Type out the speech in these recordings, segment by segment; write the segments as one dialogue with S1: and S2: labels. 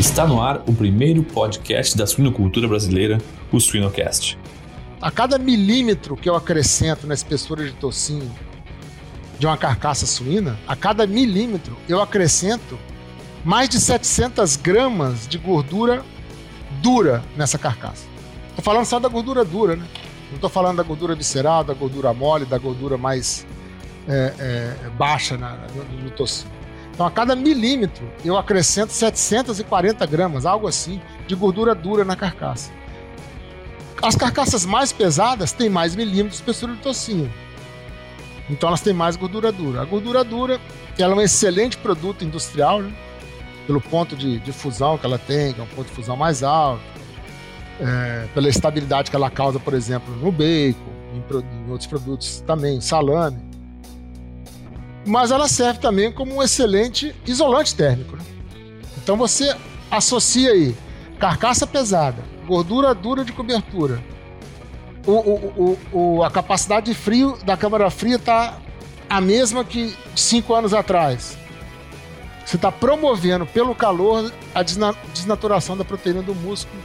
S1: Está no ar o primeiro podcast da suinocultura brasileira, o Suinocast.
S2: A cada milímetro que eu acrescento na espessura de tocinho de uma carcaça suína, a cada milímetro eu acrescento mais de 700 gramas de gordura dura nessa carcaça. Estou falando só da gordura dura, né? Não estou falando da gordura visceral, da gordura mole, da gordura mais é, é, baixa na, no, no tocinho. Então, a cada milímetro, eu acrescento 740 gramas, algo assim, de gordura dura na carcaça. As carcaças mais pesadas têm mais milímetros de espessura de tocinho. Então, elas têm mais gordura dura. A gordura dura ela é um excelente produto industrial, né? pelo ponto de, de, fusão que ela tem, que é um ponto de fusão mais alto, é, pela estabilidade que ela causa, por exemplo, no bacon, em, em outros produtos também, salame mas ela serve também como um excelente isolante térmico. Né? Então você associa aí carcaça pesada, gordura dura de cobertura, o, o, o, a capacidade de frio da câmara fria está a mesma que cinco anos atrás. Você está promovendo pelo calor a desnaturação da proteína do músculo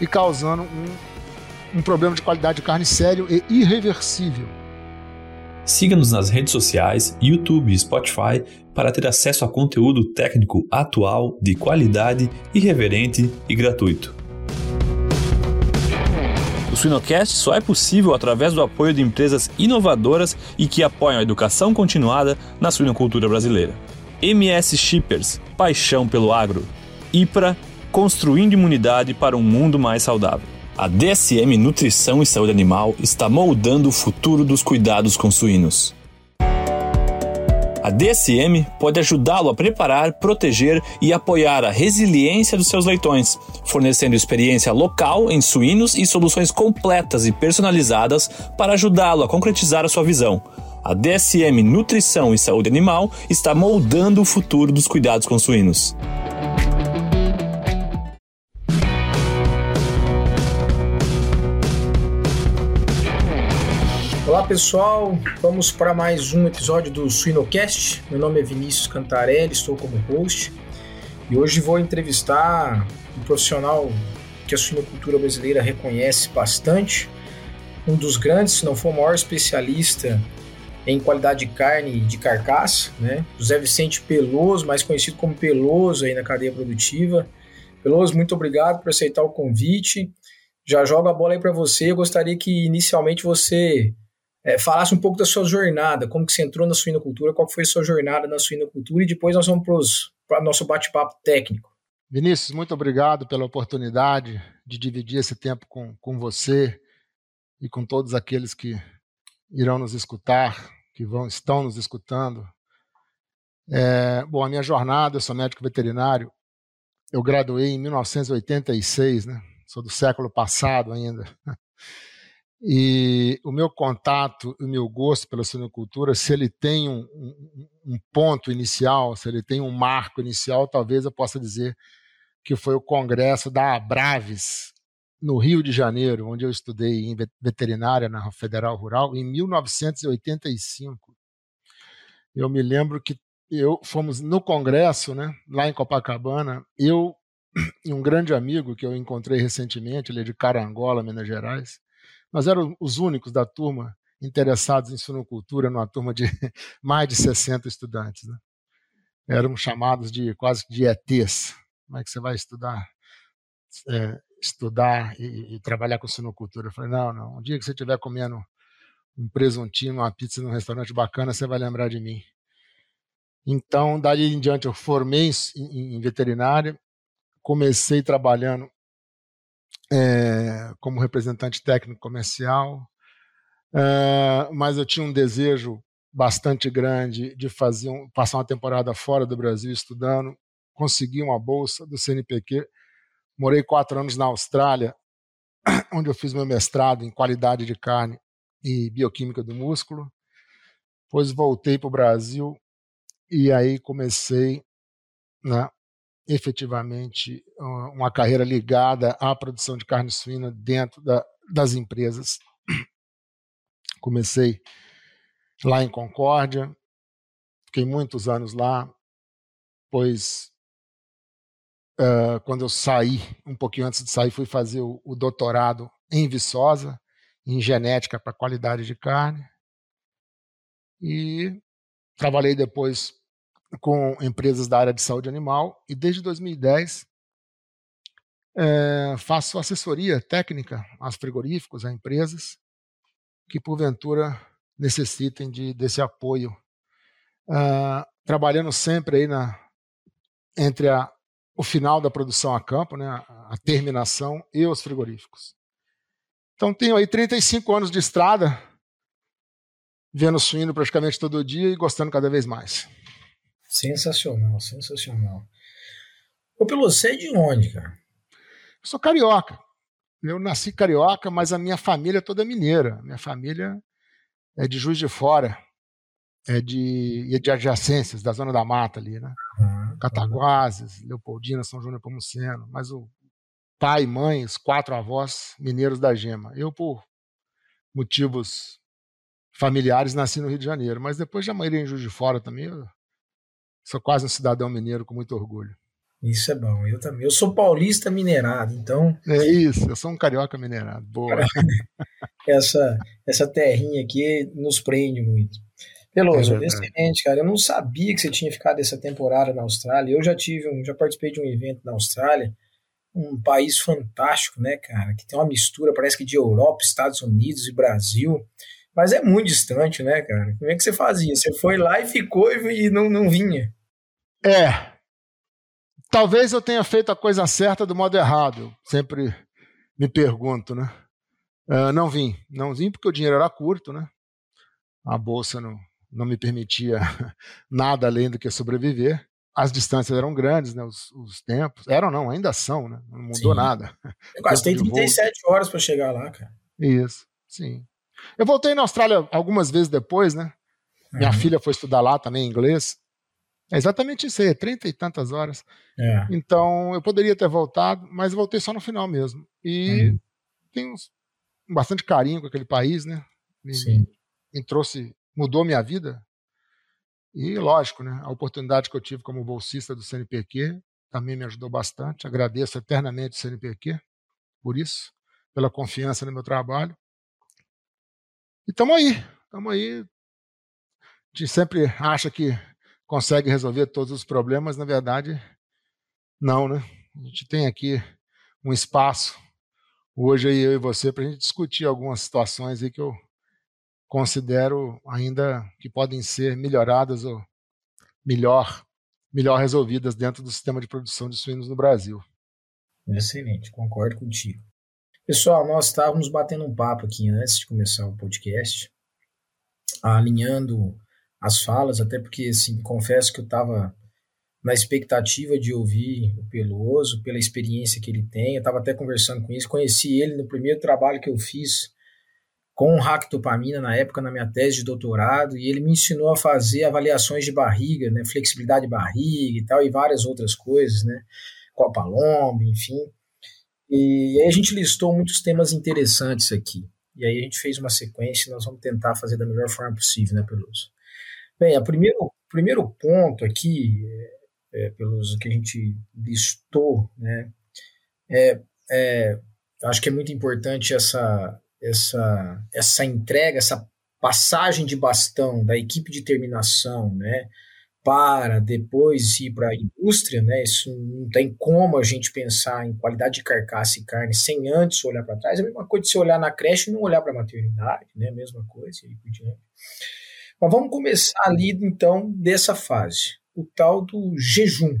S2: e causando um, um problema de qualidade de carne sério e irreversível.
S1: Siga-nos nas redes sociais, YouTube e Spotify para ter acesso a conteúdo técnico atual, de qualidade, irreverente e gratuito. O Suinocast só é possível através do apoio de empresas inovadoras e que apoiam a educação continuada na suinocultura brasileira. MS Shippers, paixão pelo agro. IPRA, construindo imunidade para um mundo mais saudável. A DSM Nutrição e Saúde Animal está moldando o futuro dos cuidados com suínos. A DSM pode ajudá-lo a preparar, proteger e apoiar a resiliência dos seus leitões, fornecendo experiência local em suínos e soluções completas e personalizadas para ajudá-lo a concretizar a sua visão. A DSM Nutrição e Saúde Animal está moldando o futuro dos cuidados com suínos.
S3: Pessoal, vamos para mais um episódio do Suinocast. Meu nome é Vinícius Cantarelli, estou como host e hoje vou entrevistar um profissional que a suinocultura brasileira reconhece bastante, um dos grandes, se não for o maior especialista em qualidade de carne de carcaça, né? José Vicente Peloso, mais conhecido como Peloso aí na cadeia produtiva. Peloso, muito obrigado por aceitar o convite. Já jogo a bola aí para você. Eu gostaria que inicialmente você é, falasse um pouco da sua jornada, como que você entrou na suinocultura, qual foi a sua jornada na suinocultura e depois nós vamos para o nosso bate-papo técnico.
S2: Vinícius, muito obrigado pela oportunidade de dividir esse tempo com, com você e com todos aqueles que irão nos escutar, que vão estão nos escutando. É, bom, a minha jornada, eu sou médico veterinário, eu graduei em 1986, né? Sou do século passado ainda. E o meu contato, o meu gosto pela suinocultura, se ele tem um, um, um, ponto inicial, se ele tem um marco inicial, talvez eu possa dizer que foi o congresso da Abraves, no Rio de Janeiro, onde eu estudei em veterinária na Federal Rural, em 1985. Eu me lembro que eu fomos no congresso, né, lá em Copacabana, eu e um grande amigo que eu encontrei recentemente, ele é de Carangola, Minas Gerais, nós éramos os únicos da turma interessados em suinocultura, numa turma de mais de 60 estudantes. Né? Éramos chamados de quase de ETs. Como é que você vai estudar? É, estudar e, e, trabalhar com suinocultura. Eu falei, não, não. Um dia que você estiver comendo um presuntinho, uma pizza num restaurante bacana, você vai lembrar de mim. Então, daí em diante, eu formei em, em veterinária, comecei trabalhando é, como representante técnico comercial, é, mas eu tinha um desejo bastante grande de fazer um, passar uma temporada fora do Brasil estudando, consegui uma bolsa do CNPq, morei quatro anos na Austrália, onde eu fiz meu mestrado em qualidade de carne e bioquímica do músculo, depois voltei para o Brasil e aí comecei né, efetivamente uma carreira ligada à produção de carne suína dentro da, das empresas. Comecei lá em Concórdia, fiquei muitos anos lá, pois uh, quando eu saí, um pouquinho antes de sair, fui fazer o, o doutorado em Viçosa, em genética para qualidade de carne. E trabalhei depois com empresas da área de saúde animal e desde 2010 é, faço assessoria técnica aos frigoríficos, a empresas que porventura necessitem de, desse apoio, uh, trabalhando sempre aí na, entre a, o final da produção a campo, né, a, a terminação e os frigoríficos. Então tenho aí 35 anos de estrada, vendo suíno praticamente todo dia e gostando cada vez mais.
S3: Sensacional, sensacional. Ô Peloso, você é de onde, cara?
S2: Eu sou carioca. Eu nasci carioca, mas a minha família é toda mineira. Minha família é de Juiz de Fora, é de, é de adjacências, da Zona da Mata ali, né? Uhum. Cataguases, Leopoldina, São João Nepomuceno. Mas o pai, mãe, os quatro avós mineiros da Gema. Eu, por motivos familiares, nasci no Rio de Janeiro. Mas depois já morei em Juiz de Fora também. Eu sou quase um cidadão mineiro com muito orgulho.
S3: Isso é bom. Eu também. Eu sou paulista minerado, então.
S2: É isso, eu sou um carioca minerado. Boa.
S3: essa, essa terrinha aqui nos prende muito. Peloso, é excelente, cara. Eu não sabia que você tinha ficado essa temporada na Austrália. Eu já tive um, já participei de um evento na Austrália, um país fantástico, né, cara? Que tem uma mistura, parece que de Europa, Estados Unidos e Brasil. Mas é muito distante, né, cara? Como é que você fazia? Você foi lá e ficou e não, não vinha.
S2: É, Talvez eu tenha feito a coisa certa do modo errado. Sempre me pergunto, né? Uh, não vim, não vim porque o dinheiro era curto, né? A bolsa não, não me permitia nada além do que sobreviver. As distâncias eram grandes, né? Os, os tempos eram não, ainda são, né? Não mudou sim. nada.
S3: Eu gastei 37 horas para chegar lá, cara.
S2: Isso, sim. Eu voltei na Austrália algumas vezes depois, né? Minha uhum. filha foi estudar lá também inglês. É exatamente isso aí, é trinta e tantas horas. É. Então, eu poderia ter voltado, mas voltei só no final mesmo. E uhum. tenho bastante carinho com aquele país, né? Me, Sim. me trouxe, mudou minha vida. E, lógico, né? A oportunidade que eu tive como bolsista do CNPq também me ajudou bastante. Agradeço eternamente o CNPq por isso, pela confiança no meu trabalho. E estamos aí, estamos aí. A gente sempre acha que consegue resolver todos os problemas, na verdade, não, né? A gente tem aqui um espaço, hoje aí eu e você, para a gente discutir algumas situações aí que eu considero ainda que podem ser melhoradas ou melhor, melhor resolvidas dentro do sistema de produção de suínos no Brasil.
S3: Excelente, concordo contigo. Pessoal, nós estávamos batendo um papo aqui antes de começar o podcast, alinhando as falas, até porque, assim, confesso que eu estava na expectativa de ouvir o Peloso, pela experiência que ele tem. Eu estava até conversando com isso, conheci ele no primeiro trabalho que eu fiz com ractopamina na época na minha tese de doutorado e ele me ensinou a fazer avaliações de barriga, né, flexibilidade de barriga e tal e várias outras coisas, né, Copa Lombo, enfim. E aí a gente listou muitos temas interessantes aqui. E aí a gente fez uma sequência e nós vamos tentar fazer da melhor forma possível, né, Peloso? Bem, o primeiro, primeiro ponto aqui, é, é, pelos que a gente listou, né, é, é, acho que é muito importante essa, essa, essa entrega, essa passagem de bastão da equipe de terminação, né, para depois ir para a indústria, né? Isso não tem como a gente pensar em qualidade de carcaça e carne sem antes olhar para trás. É a mesma coisa de você olhar na creche e não olhar para a maternidade, né? Mesma coisa e por diante. Mas vamos começar ali, então, dessa fase, o tal do jejum.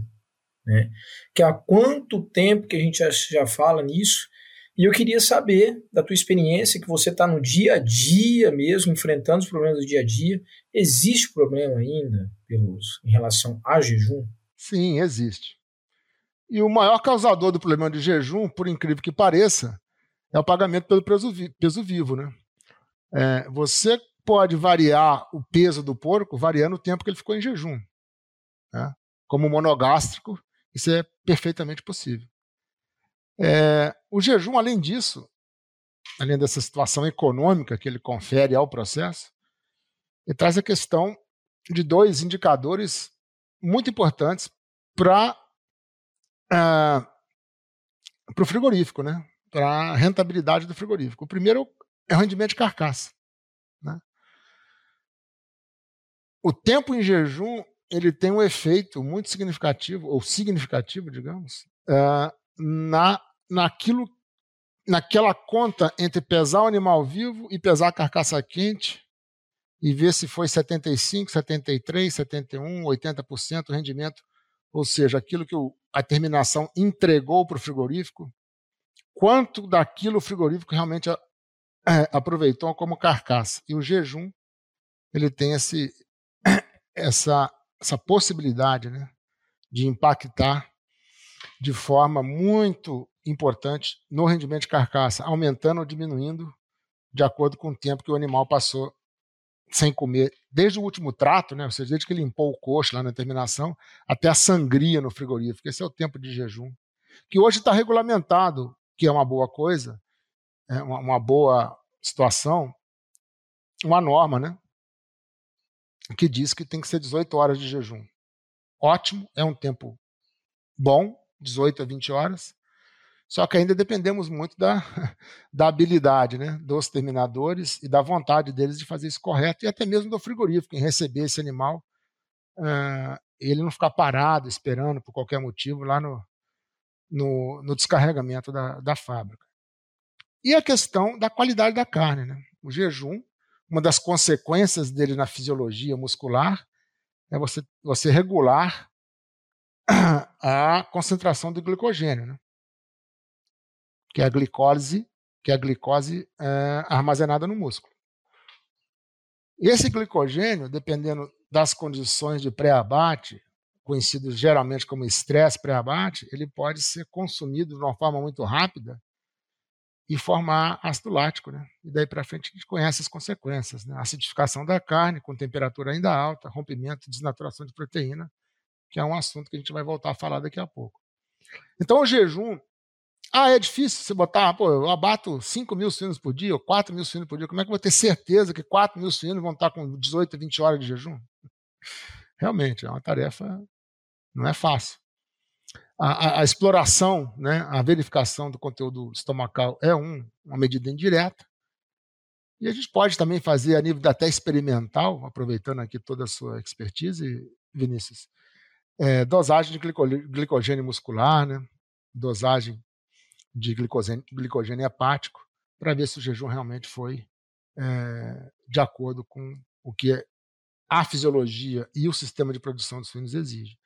S3: Né? Que há quanto tempo que a gente já, fala nisso, e eu queria saber da tua experiência, que você está no dia a dia mesmo, enfrentando os problemas do dia a dia. Existe problema ainda, pelos, em relação a jejum?
S2: Sim, existe. E o maior causador do problema de jejum, por incrível que pareça, é o pagamento pelo peso, peso vivo. Né? É, você pode variar o peso do porco variando o tempo que ele ficou em jejum. Né? Como monogástrico, isso é perfeitamente possível. É, o jejum, além disso, além dessa situação econômica que ele confere ao processo, ele traz a questão de dois indicadores muito importantes para uh, para o frigorífico, né? para a rentabilidade do frigorífico. O primeiro é o rendimento de carcaça. Né? O tempo em jejum ele tem um efeito muito significativo, ou significativo, digamos, uh, na, naquilo, naquela conta entre pesar o animal vivo e pesar a carcaça quente e ver se foi 75, 73, 71, 80% o rendimento, ou seja, aquilo que o, a terminação entregou para o frigorífico, quanto daquilo o frigorífico realmente é, aproveitou como carcaça. E o jejum ele tem esse, essa, essa possibilidade né, de impactar de forma muito importante no rendimento de carcaça, aumentando ou diminuindo de acordo com o tempo que o animal passou sem comer, desde o último trato, né, ou seja, desde que limpou o coxo lá na terminação, até a sangria no frigorífico. Esse é o tempo de jejum, que hoje está regulamentado, que é uma boa coisa, é uma, uma boa situação, uma norma, né, que diz que tem que ser 18 horas de jejum. Ótimo, é um tempo bom, 18 a 20 horas, só que ainda dependemos muito da, da habilidade né, dos terminadores e da vontade deles de fazer isso correto, e até mesmo do frigorífico, em receber esse animal, uh, ele não ficar parado, esperando por qualquer motivo lá no, no, no descarregamento da, da fábrica. E a questão da qualidade da carne. Né? O jejum, uma das consequências dele na fisiologia muscular é você, você regular a concentração do glicogênio. Né? que é a glicose, que é a glicose é, armazenada no músculo. Esse glicogênio, dependendo das condições de pré-abate, conhecido geralmente como estresse pré-abate, ele pode ser consumido de uma forma muito rápida e formar ácido lático. Né? E daí para frente a gente conhece as consequências. Né? Acidificação da carne com temperatura ainda alta, rompimento desnaturação de proteína, que é um assunto que a gente vai voltar a falar daqui a pouco. Então o jejum ah, é difícil você botar, pô, eu abato 5 mil suínos por dia, ou 4 mil suínos por dia. Como é que eu vou ter certeza que 4 mil suínos vão estar com 18, 20 horas de jejum? Realmente, é uma tarefa, não é fácil. A, a, a exploração, né, a verificação do conteúdo estomacal é um, uma medida indireta. E a gente pode também fazer a nível até experimental, aproveitando aqui toda a sua expertise, Vinícius, é, dosagem de glicogênio muscular, né, dosagem de glicogênio, glicogênio hepático para ver se o jejum realmente foi é, de acordo com o que a fisiologia e o sistema de produção de suínos exige.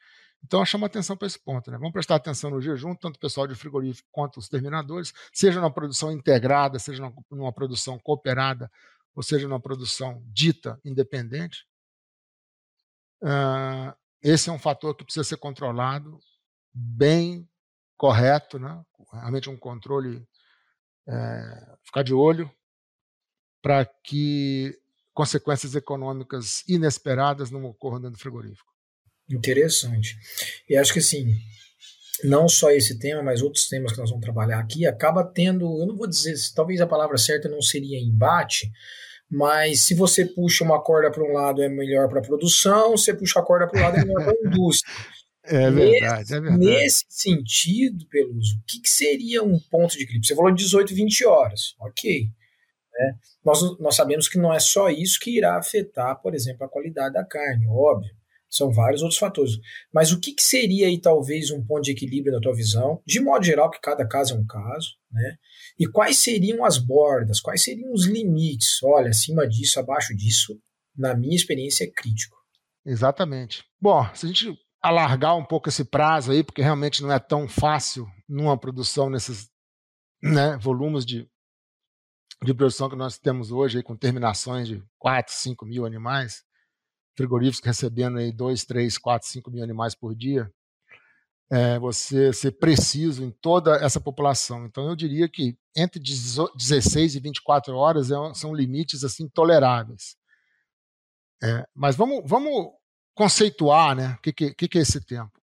S2: Então, eu chamo atenção para esse ponto. Né? Vamos prestar atenção no jejum, tanto o pessoal de frigorífico quanto os terminadores, seja numa produção integrada, seja numa produção cooperada, ou seja numa produção dita independente. Uh, esse é um fator que precisa ser controlado bem correto, né? realmente um controle, é, ficar de olho para que consequências econômicas inesperadas não ocorram dentro do frigorífico.
S3: Interessante. E acho que assim, não só esse tema, mas outros temas que nós vamos trabalhar aqui, acaba tendo, eu não vou dizer, talvez a palavra certa não seria embate, mas se você puxa uma corda para um lado é melhor para a produção, se você puxa a corda para o lado é melhor para a indústria.
S2: É verdade, nesse, é verdade.
S3: Nesse sentido, Peluso, o que, que, seria um ponto de equilíbrio? Você falou 18, 20 horas, ok. Né? Nós, nós sabemos que não é só isso que irá afetar, por exemplo, a qualidade da carne, óbvio. São vários outros fatores. Mas o que, que seria aí, talvez, um ponto de equilíbrio na tua visão? De modo geral, que cada caso é um caso, né? E quais seriam as bordas? Quais seriam os limites? Olha, acima disso, abaixo disso, na minha experiência, é crítico.
S2: Exatamente. Bom, se a gente alargar um pouco esse prazo aí, porque realmente não é tão fácil numa produção nesses né, volumes de, de produção que nós temos hoje, aí, com terminações de 4, 5 mil animais, frigoríficos recebendo aí 2, 3, 4, 5 mil animais por dia, é, você ser preciso em toda essa população. Então, eu diria que entre 16 e 24 horas é, são limites assim toleráveis. É, mas vamos, vamos conceituar né, o que, que, que é esse tempo.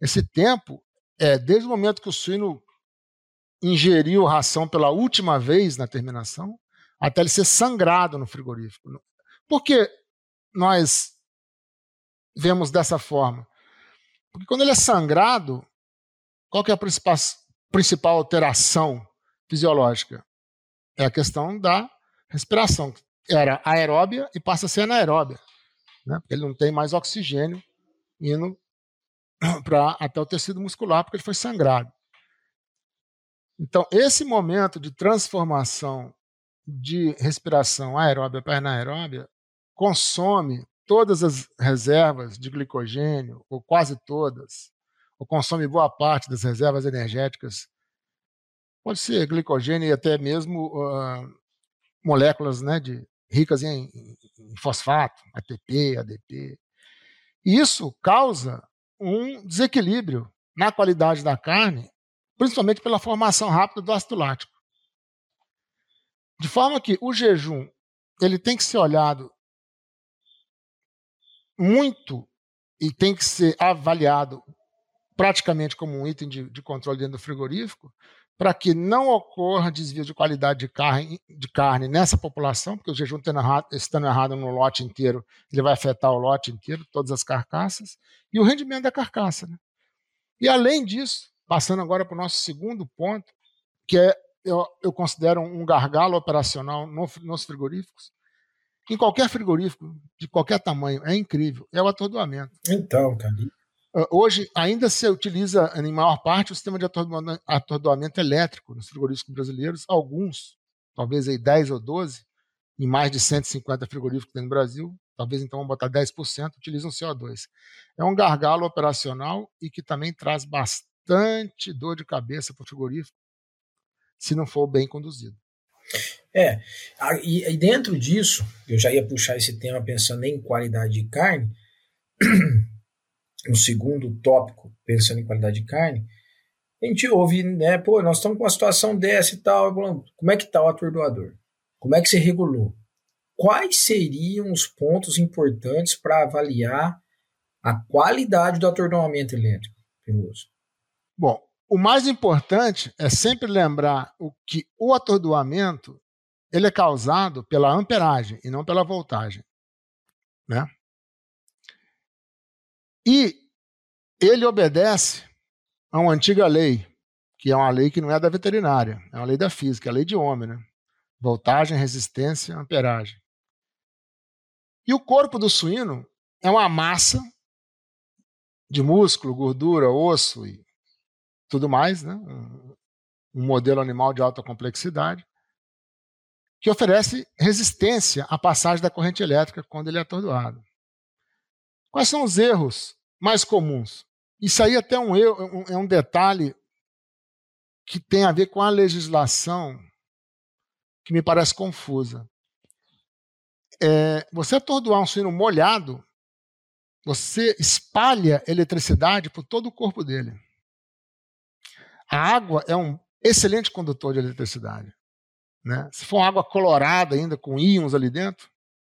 S2: Esse tempo é desde o momento que o suíno ingeriu ração pela última vez na terminação até ele ser sangrado no frigorífico. Por que nós vemos dessa forma? Porque quando ele é sangrado, qual é a principal, principal alteração fisiológica? É a questão da respiração. Era aeróbia e passa a ser anaeróbia. Né? Porque ele não tem mais oxigênio indo para até o tecido muscular, porque ele foi sangrado. Então, esse momento de transformação de respiração aeróbia para anaeróbia consome todas as reservas de glicogênio, ou quase todas, ou consome boa parte das reservas energéticas. Pode ser glicogênio e até mesmo uh, moléculas né, de, ricas em, em fosfato, ATP, ADP. E isso causa um desequilíbrio na qualidade da carne, principalmente pela formação rápida do ácido lático. De forma que o jejum ele tem que ser olhado muito e tem que ser avaliado praticamente como um item de, de controle dentro do frigorífico, para que não ocorra desvio de qualidade de carne, de carne nessa população, porque o jejum estando errado no lote inteiro, ele vai afetar o lote inteiro, todas as carcaças, e o rendimento da carcaça. Né? E além disso, passando agora para o nosso segundo ponto, que é, eu, eu considero um gargalo operacional no, nos frigoríficos, em qualquer frigorífico, de qualquer tamanho, é incrível, é o atordoamento.
S3: Então, cara,
S2: ah, hoje ainda se utiliza, em maior parte, o sistema de atordoamento elétrico nos frigoríficos brasileiros, alguns, talvez aí 10 ou 12, em mais de 150 frigoríficos no Brasil, talvez então vamos botar 10%, utilizam CO2. É um gargalo operacional e que também traz bastante dor de cabeça para o frigorífico, se não for bem conduzido.
S3: É, e dentro disso, eu já ia puxar esse tema pensando em qualidade de carne, no segundo tópico, pensando em qualidade de carne, a gente ouve, né, pô, nós estamos com uma situação dessa e tal, como é que está o atordoador? Como é que você regulou? Quais seriam os pontos importantes para avaliar a qualidade do atordoamento elétrico, Peloso?
S2: Bom, o mais importante é sempre lembrar o que o atordoamento ele é causado pela amperagem e não pela voltagem, né? E ele obedece a uma antiga lei, que é uma lei que não é da veterinária, é uma lei da física, é a lei de Ohm, né? Voltagem, resistência, amperagem. E o corpo do suíno é uma massa de músculo, gordura, osso e tudo mais, né? um modelo animal de alta complexidade, que oferece resistência à passagem da corrente elétrica quando ele é atordoado. Quais são os erros mais comuns? Isso aí até um, é um detalhe que tem a ver com a legislação que me parece confusa. É, você atordoar um suíno molhado, você espalha eletricidade por todo o corpo dele. A água é um excelente condutor de eletricidade. Né? Se for água colorada ainda, com íons ali dentro,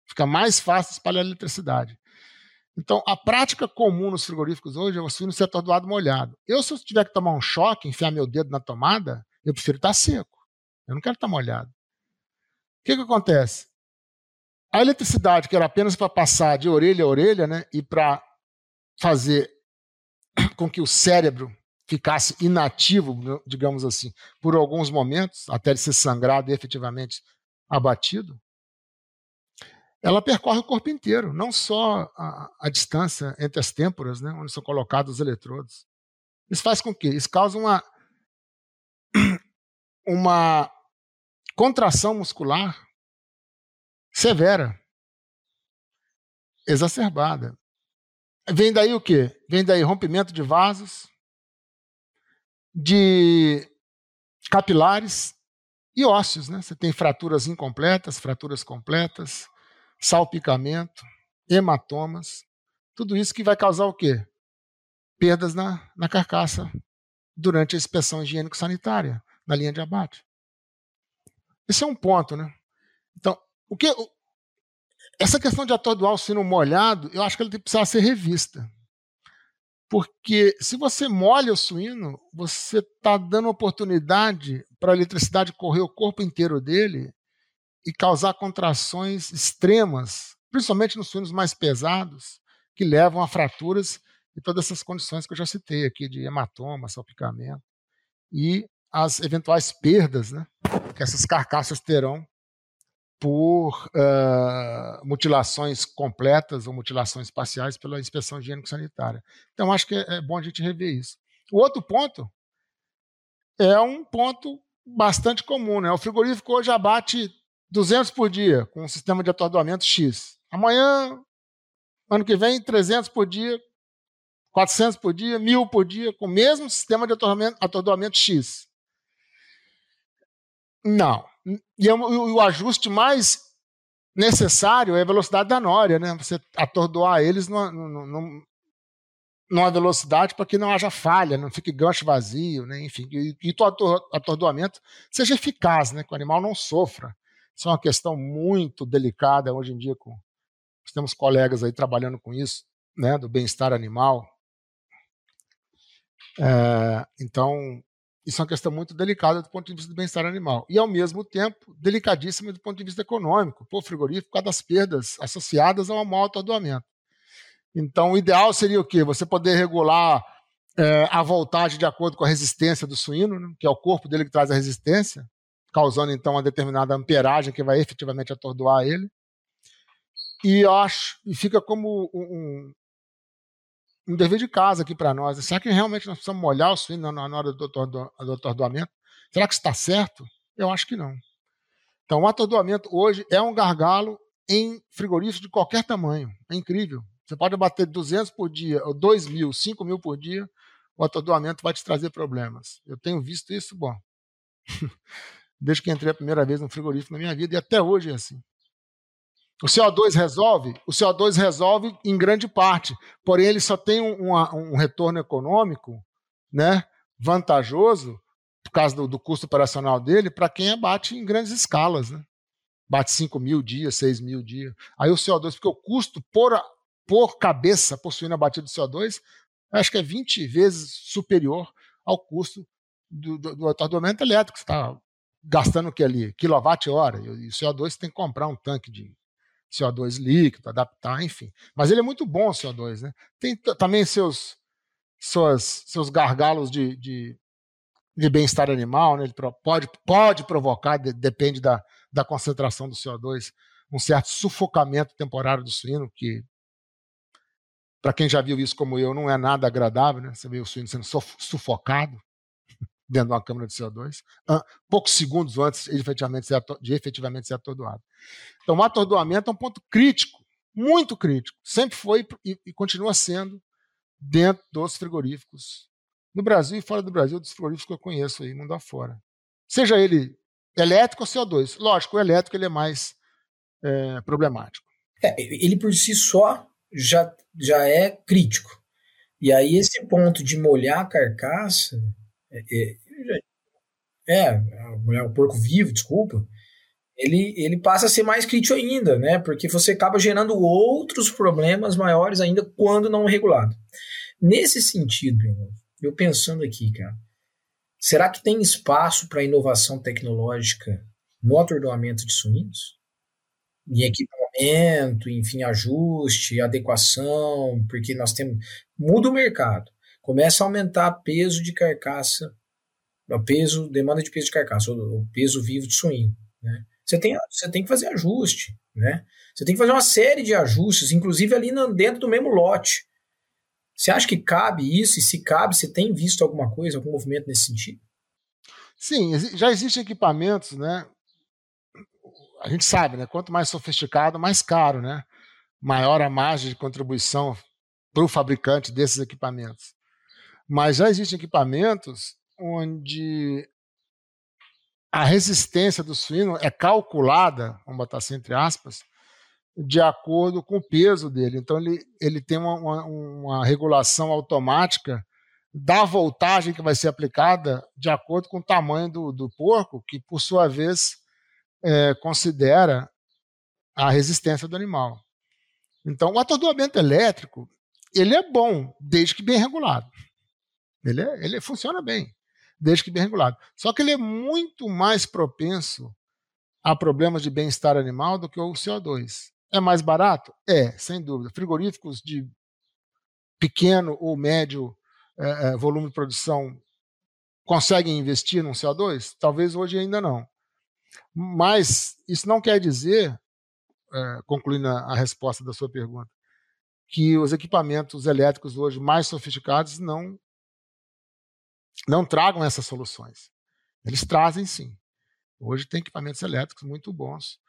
S2: fica mais fácil espalhar eletricidade. Então, a prática comum nos frigoríficos hoje é o suíno ser atordoado molhado. Eu, se eu tiver que tomar um choque, enfiar meu dedo na tomada, eu prefiro estar seco. Eu não quero estar molhado. O que, que acontece? A eletricidade, que era apenas para passar de orelha a orelha, né, e para fazer com que o cérebro ficasse inativo, digamos assim, por alguns momentos, até ele ser sangrado e efetivamente abatido, ela percorre o corpo inteiro, não só a, a distância entre as têmporas, né, onde são colocados os eletrodos. Isso faz com que isso cause uma uma contração muscular severa, exacerbada. Vem daí o quê? Vem daí rompimento de vasos, de capilares e ósseos, né? Você tem fraturas incompletas, fraturas completas, salpicamento, hematomas, tudo isso que vai causar o quê? Perdas na, na carcaça durante a inspeção higiênico-sanitária, na linha de abate. Esse é um ponto, né? Então, o que essa questão de atordoar o sino molhado, eu acho que ela precisa ser revista. Porque se você molha o suíno, você está dando oportunidade para a eletricidade correr o corpo inteiro dele e causar contrações extremas, principalmente nos suínos mais pesados, que levam a fraturas e todas essas condições que eu já citei aqui de hematoma, salpicamento e as eventuais perdas né, que essas carcaças terão por uh, mutilações completas ou mutilações parciais pela inspeção higiênico-sanitária. Então, acho que é, é bom a gente rever isso. O outro ponto é um ponto bastante comum. Né? O frigorífico hoje abate 200 por dia com um sistema de atordoamento X. Amanhã, ano que vem, 300 por dia, 400 por dia, 1.000 por dia, com o mesmo sistema de atordoamento, atordoamento X. Não. E é o, ajuste mais necessário é a velocidade da nória, né? Você atordoar eles numa, numa, numa velocidade para que não haja falha, não fique gancho vazio, né? enfim, e, e o atordoamento seja eficaz, né? que o animal não sofra. Isso é uma questão muito delicada hoje em dia. Com, nós temos colegas aí trabalhando com isso, né? do bem-estar animal. É, então, isso é uma questão muito delicada do ponto de vista do bem-estar animal. E, ao mesmo tempo, delicadíssima do ponto de vista econômico, por frigorífico, por causa das perdas associadas ao mau atordoamento. Então, o ideal seria o quê? Você poder regular é, a voltagem de acordo com a resistência do suíno, né? que é o corpo dele que traz a resistência, causando então uma determinada amperagem que vai efetivamente atordoar ele. E acho, e fica como um, um dever de casa aqui para nós. Será que realmente nós precisamos molhar o suíno na, hora do, do atordoamento? Será que está certo? Eu acho que não. Então, o atordoamento hoje é um gargalo em frigoríficos de qualquer tamanho. É incrível. Você pode bater 200 por dia, ou 2 mil, 5 mil por dia, o atordoamento vai te trazer problemas. Eu tenho visto isso, bom, desde que entrei a primeira vez no frigorífico na minha vida, e até hoje é assim. O CO2 resolve? O CO2 resolve em grande parte, porém ele só tem um, um retorno econômico né, vantajoso, por causa do, do custo operacional dele, para quem abate em grandes escalas. Né? Bate 5 mil dias, 6 mil dias. Aí o CO2, porque o custo por, por cabeça possuindo abatido de CO2, acho que é 20 vezes superior ao custo do, do, do atordoamento elétrico. Você está gastando o que ali? Quilowatt-hora. E o CO2 você tem que comprar um tanque de CO2 líquido, adaptar, enfim. Mas ele é muito bom, o CO2, né? Tem também seus, suas, seus gargalos de, de, de bem-estar animal, né? Ele pode, pode provocar, de, depende da, da concentração do CO2, um certo sufocamento temporário do suíno, que para quem já viu isso como eu, não é nada agradável, né? Você vê o suíno sendo sufocado dentro de uma câmara de CO2, poucos segundos antes de efetivamente ser, de efetivamente ser atordoado. Então, o atordoamento é um ponto crítico, muito crítico. Sempre foi e, e continua sendo dentro dos frigoríficos. No Brasil e fora do Brasil, dos frigoríficos que eu conheço aí, mundo afora. Seja ele elétrico ou CO2. Lógico, o elétrico ele é mais é, problemático.
S3: É, ele por si só já, já é crítico. E aí esse ponto de molhar a carcaça é, é, é, o porco vivo, desculpa, ele, ele passa a ser mais crítico ainda, né? Porque você acaba gerando outros problemas maiores ainda quando não regulado. Nesse sentido, eu pensando aqui, cara, será que tem espaço para inovação tecnológica no atordoamento de suínos? Em equipamento, enfim, ajuste, adequação, porque nós temos. Muda o mercado começa a aumentar peso de carcaça, peso, demanda de peso de carcaça, o peso vivo de suíno. Né? Você, tem, você tem que fazer ajuste. Né? Você tem que fazer uma série de ajustes, inclusive ali dentro do mesmo lote. Você acha que cabe isso? E se cabe, você tem visto alguma coisa, algum movimento nesse sentido?
S2: Sim, já existem equipamentos, né? A gente sabe, né? Quanto mais sofisticado, mais caro, né? Maior a margem de contribuição para o fabricante desses equipamentos. Mas já existem equipamentos onde a resistência do suíno é calculada, vamos botar assim entre aspas, de acordo com o peso dele. Então ele, ele tem uma, uma, uma regulação automática da voltagem que vai ser aplicada de acordo com o tamanho do, do porco, que por sua vez é, considera a resistência do animal. Então, o atordoamento elétrico ele é bom, desde que bem regulado. Ele, é, ele funciona bem, desde que bem regulado. Só que ele é muito mais propenso a problemas de bem-estar animal do que o CO2. É mais barato? É, sem dúvida. Frigoríficos de pequeno ou médio é, volume de produção conseguem investir num CO2? Talvez hoje ainda não. Mas isso não quer dizer, é, concluindo a resposta da sua pergunta, que os equipamentos elétricos hoje mais sofisticados não não tragam essas soluções. Eles trazem sim. Hoje tem equipamentos elétricos muito bons.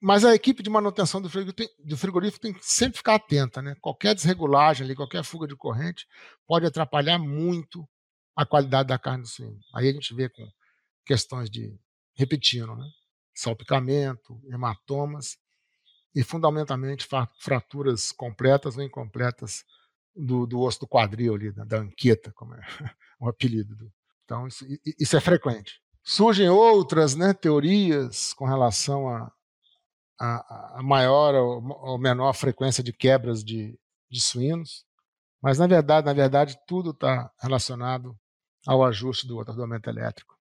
S2: Mas a equipe de manutenção do frigorífico, tem, que sempre ficar atenta. Né? Qualquer desregulagem, ali, qualquer fuga de corrente pode atrapalhar muito a qualidade da carne do suíno. Aí a gente vê com questões de, repetindo, né? salpicamento, hematomas e fundamentalmente fraturas completas ou incompletas do, do osso do quadril ali, da, da anqueta, como é o apelido. Do, então isso, isso é frequente. Surgem outras né, teorias com relação a, a, a maior ou, menor frequência de quebras de, de suínos, mas na verdade, na verdade, tudo está relacionado ao ajuste do atordoamento elétrico.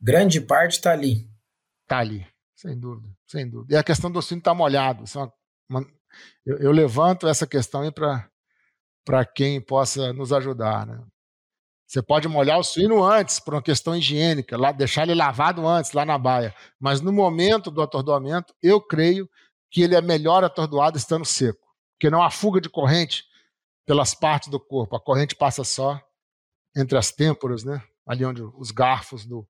S3: Grande parte está ali.
S2: Está ali. Sem dúvida, sem dúvida. E a questão do sino estar tá molhado. É uma, uma, eu, eu, levanto essa questão aí para quem possa nos ajudar. Né? Você pode molhar o suíno antes, por uma questão higiênica, lá, deixar ele lavado antes, lá na baia. Mas no momento do atordoamento, eu creio que ele é melhor atordoado estando seco. Porque não há fuga de corrente pelas partes do corpo. A corrente passa só entre as têmporas, né? ali onde os garfos do,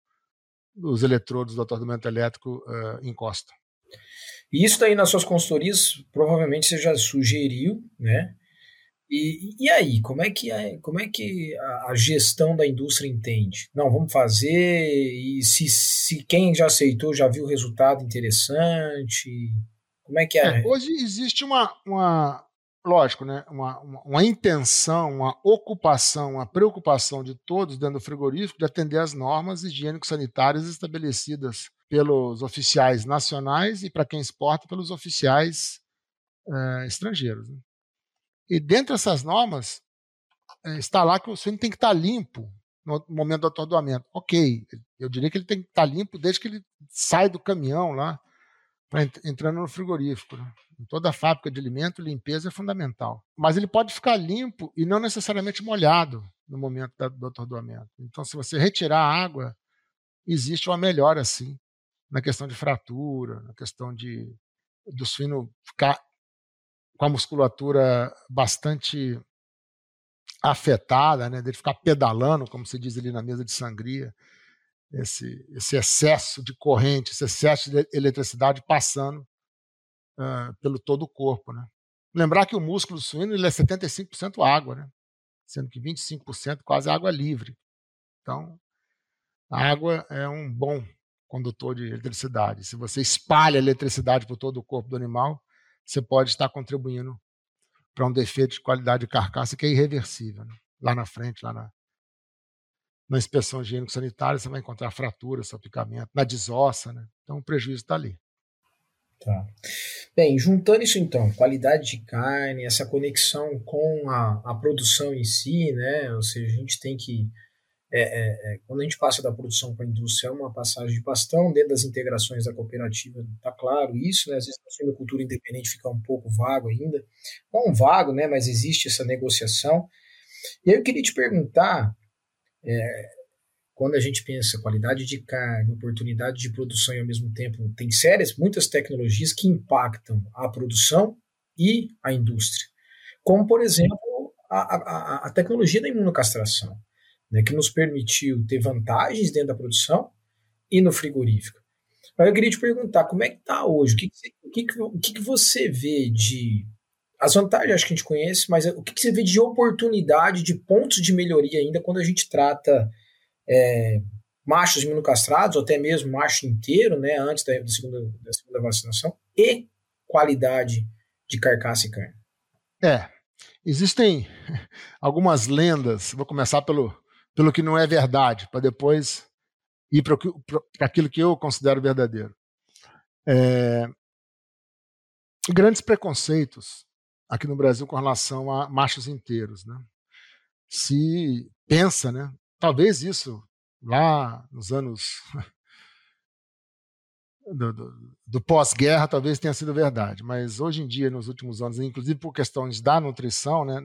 S2: os eletrodos do atordoamento elétrico uh, encostam.
S3: Isso daí nas suas consultorias, provavelmente você já sugeriu, né? E, e aí, como é que, como é que a, a, gestão da indústria entende? Não, vamos fazer, e se, se quem já aceitou já viu o resultado interessante, como é que é?
S2: é hoje existe uma, uma, lógico, né, uma, uma, uma, intenção, uma ocupação, uma preocupação de todos dentro do frigorífico de atender às normas higiênico-sanitárias estabelecidas pelos oficiais nacionais e, para quem exporta, pelos oficiais é, estrangeiros. Né? E dentro dessas normas, é, está lá que o suíno tem que estar limpo no momento do atordoamento. Ok, eu diria que ele tem que estar limpo desde que ele sai do caminhão lá, para entrando no frigorífico. Né? Em toda fábrica de alimento, limpeza é fundamental. Mas ele pode ficar limpo e não necessariamente molhado no momento do atordoamento. Então, se você retirar a água, existe uma melhora, sim, na questão de fratura, na questão de do suíno ficar com a musculatura bastante afetada, né, dele ficar pedalando, como se diz ali na mesa de sangria, esse, esse excesso de corrente, esse excesso de eletricidade passando uh, pelo todo o corpo. Né? Lembrar que o músculo suíno ele é 75% água, né? sendo que 25% quase água livre. Então, a água é um bom condutor de eletricidade. Se você espalha eletricidade por todo o corpo do animal, você pode estar contribuindo para um defeito de qualidade de carcaça que é irreversível. Né? Lá na frente, lá na, na inspeção higiênico-sanitária, você vai encontrar fratura, salpicamento, na desossa, né? Então o prejuízo está ali.
S3: Tá. Bem, juntando isso então, qualidade de carne, essa conexão com a, a produção em si, né? Ou seja, a gente tem que. É, é, é, quando a gente passa da produção para a indústria, é uma passagem de bastão, dentro das integrações da cooperativa, está claro isso, né? Às vezes a suinocultura independente fica um pouco vago ainda. Não vago, né? Mas existe essa negociação. E aí eu queria te perguntar. É, quando a gente pensa qualidade de carne, oportunidade de produção e ao mesmo tempo tem sérias, muitas tecnologias que impactam a produção e a indústria. Como, por exemplo, a, a, a tecnologia da imunocastração, né, que nos permitiu ter vantagens dentro da produção e no frigorífico. Mas eu queria te perguntar, como é que está hoje? O que, que, que, que você vê de... As vantagens acho que a gente conhece, mas o que, que você vê de oportunidade, de pontos de melhoria ainda quando a gente trata é, machos imunocastrados, ou até mesmo macho inteiro, né, antes da, da, segunda, da segunda vacinação, e qualidade de carcaça e carne.
S2: É, existem algumas lendas, vou começar pelo, pelo que não é verdade, para depois ir para aquilo que eu considero verdadeiro. É, grandes preconceitos aqui no Brasil com relação a machos inteiros. Né? Se pensa né, talvez isso lá nos anos do, do, do pós-guerra talvez tenha sido verdade, mas hoje em dia, nos últimos anos, inclusive por questões da nutrição, né,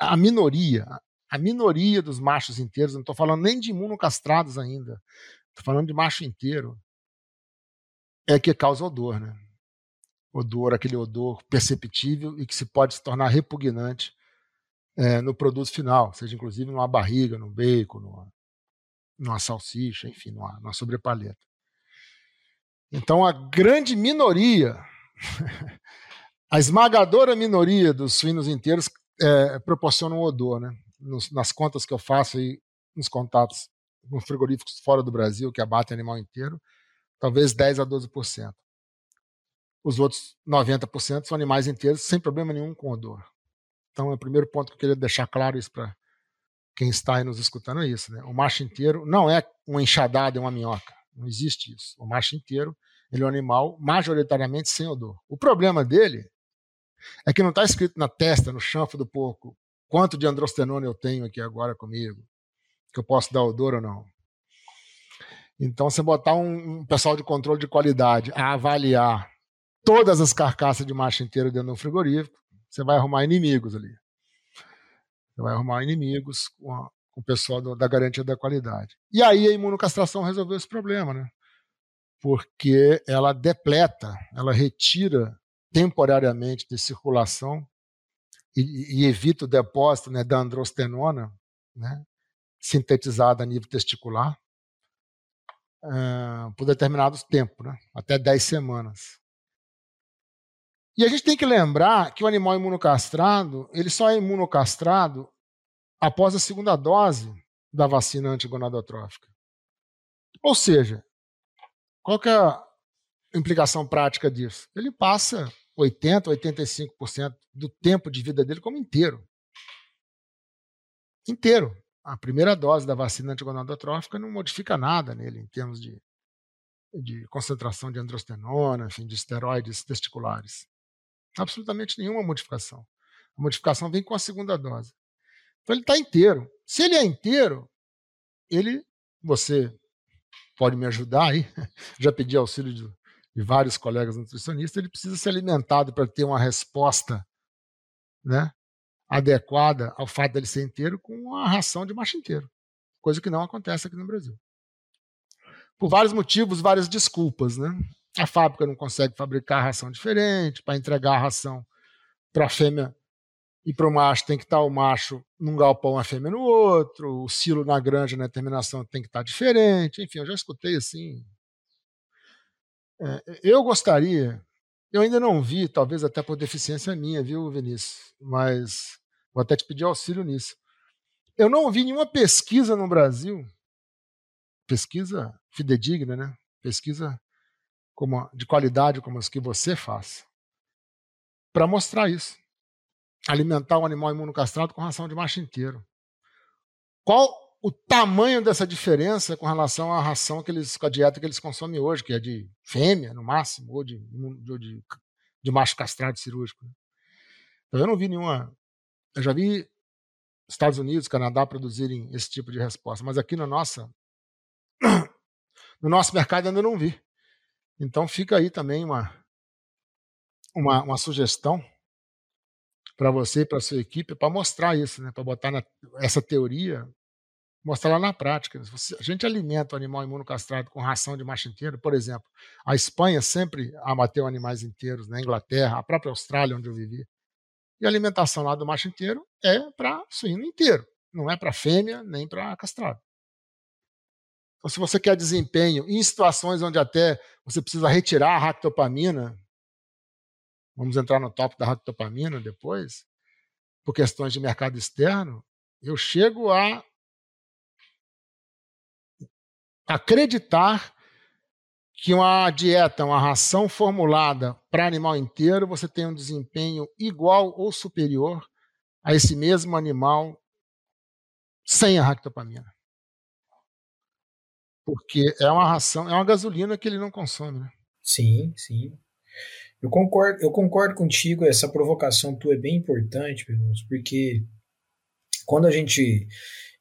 S2: a minoria, a minoria dos machos inteiros, não estou falando nem de imunocastrados ainda, estou falando de macho inteiro, é que causa odor, né? Odor, aquele odor perceptível e que se pode se tornar repugnante é, no produto final, seja inclusive numa barriga, no bacon, numa, numa salsicha, enfim, numa, numa sobrepalheta. Então, a grande minoria, a esmagadora minoria dos suínos inteiros é, proporcionam odor, né? Nos, nas contas que eu faço aí, nos contatos com frigoríficos fora do Brasil que abatem animal inteiro, talvez 10 a 12%. Os outros 90% são animais inteiros sem problema nenhum com odor. Então, é o primeiro ponto que eu queria deixar claro isso para quem está aí nos escutando é isso. Né? O macho inteiro não é uma enxadada e uma minhoca. Não existe isso. O macho inteiro ele é um animal majoritariamente sem odor. O problema dele é que não está escrito na testa, no chanfo do porco, quanto de androstenona eu tenho aqui agora comigo, que eu posso dar odor ou não. Então, você botar um, um pessoal de controle de qualidade a avaliar todas as carcaças de macho inteiro dentro de um frigorífico, você vai arrumar inimigos ali. Você vai arrumar inimigos com, a, com o pessoal do, da garantia da qualidade. E aí a imunocastração resolveu esse problema, né? Porque ela depleta, ela retira temporariamente de circulação e, e evita o depósito né, da androstenona, né, sintetizada a nível testicular, uh, por determinados tempos, né, até 10 semanas. E a gente tem que lembrar que o animal imunocastrado, ele só é imunocastrado após a segunda dose da vacina antigonadotrófica. Ou seja, qual que é a implicação prática disso? Ele passa 80, 85% do tempo de vida dele como inteiro. Inteiro. A primeira dose da vacina antigonadotrófica não modifica nada nele em termos de, de concentração de androstenona, enfim, de esteroides testiculares. Absolutamente nenhuma modificação. A modificação vem com a segunda dose. Então ele está inteiro. Se ele é inteiro, ele, você pode me ajudar aí, já pedi auxílio de, de vários colegas nutricionistas, ele precisa ser alimentado para ter uma resposta né, adequada ao fato dele ser inteiro com a ração de macho inteiro, coisa que não acontece aqui no Brasil. Por vários motivos, várias desculpas. Né? A fábrica não consegue fabricar ração diferente, para entregar a ração para a fêmea e para o macho tem que estar o macho num galpão, a fêmea no outro, o silo na granja, na terminação tem que estar diferente. Enfim, eu já escutei assim eu gostaria, eu ainda não vi, talvez até por deficiência minha, viu, Vinícius? Mas vou até te pedir auxílio nisso. Eu não vi nenhuma pesquisa no Brasil, pesquisa fidedigna, né? Pesquisa como, de qualidade como as que você faz, para mostrar isso. Alimentar o animal imunocastrado com ração de macho inteiro. Qual o tamanho dessa diferença com relação à ração que eles, com a dieta que eles consomem hoje, que é de fêmea, no máximo, ou de, de, de macho castrado cirúrgico. Né? Então, eu não vi nenhuma. Eu já vi Estados Unidos, Canadá produzirem esse tipo de resposta, mas aqui no, nossa, no nosso mercado ainda não vi. Então fica aí também uma, uma, uma sugestão para você e para sua equipe para mostrar isso, né? para botar na, essa teoria mostrar lá na prática. a gente alimenta o animal imunocastrado com ração de macho inteiro, por exemplo, a Espanha sempre abateu animais inteiros, na né? Inglaterra, a própria Austrália, onde eu vivi. E a alimentação lá do macho inteiro é para suíno inteiro, não é para fêmea nem para castrado. Então, se você quer desempenho em situações onde até você precisa retirar a ractopamina, vamos entrar no top da ractopamina depois, por questões de mercado externo, eu chego a acreditar que uma dieta, uma ração formulada para animal inteiro, você tem um desempenho igual ou superior a esse mesmo animal sem a ractopamina. Porque é uma ração, é uma gasolina que ele não consome, né?
S3: Sim, sim. Eu concordo, eu concordo contigo, essa provocação tua é bem importante, porque quando a gente,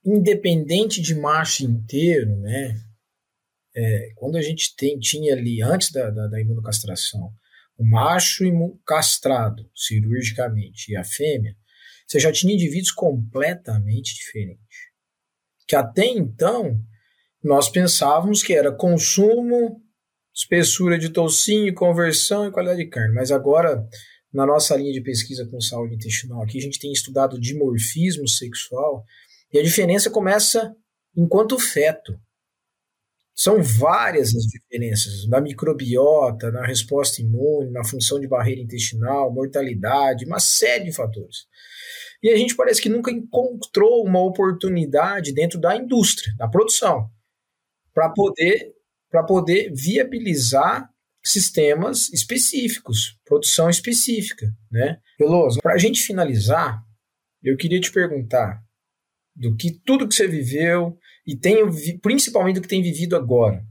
S3: independente de macho inteiro, né, é, quando a gente tem, tinha ali, antes da, da, da imunocastração, o macho castrado cirurgicamente e a fêmea, você já tinha indivíduos completamente diferentes. Que até então nós pensávamos que era consumo, espessura de toucinho, conversão e qualidade de carne. Mas agora, na nossa linha de pesquisa com saúde intestinal aqui, a gente tem estudado dimorfismo sexual e a diferença começa enquanto feto. São várias as diferenças na microbiota, na resposta imune, na função de barreira intestinal, mortalidade, uma série de fatores. E a gente parece que nunca encontrou uma oportunidade dentro da indústria, da produção, para poder, poder viabilizar sistemas específicos, produção específica. Né? Veloso, para a gente finalizar, eu queria te perguntar do que tudo que você viveu e tem principalmente do que tem vivido agora.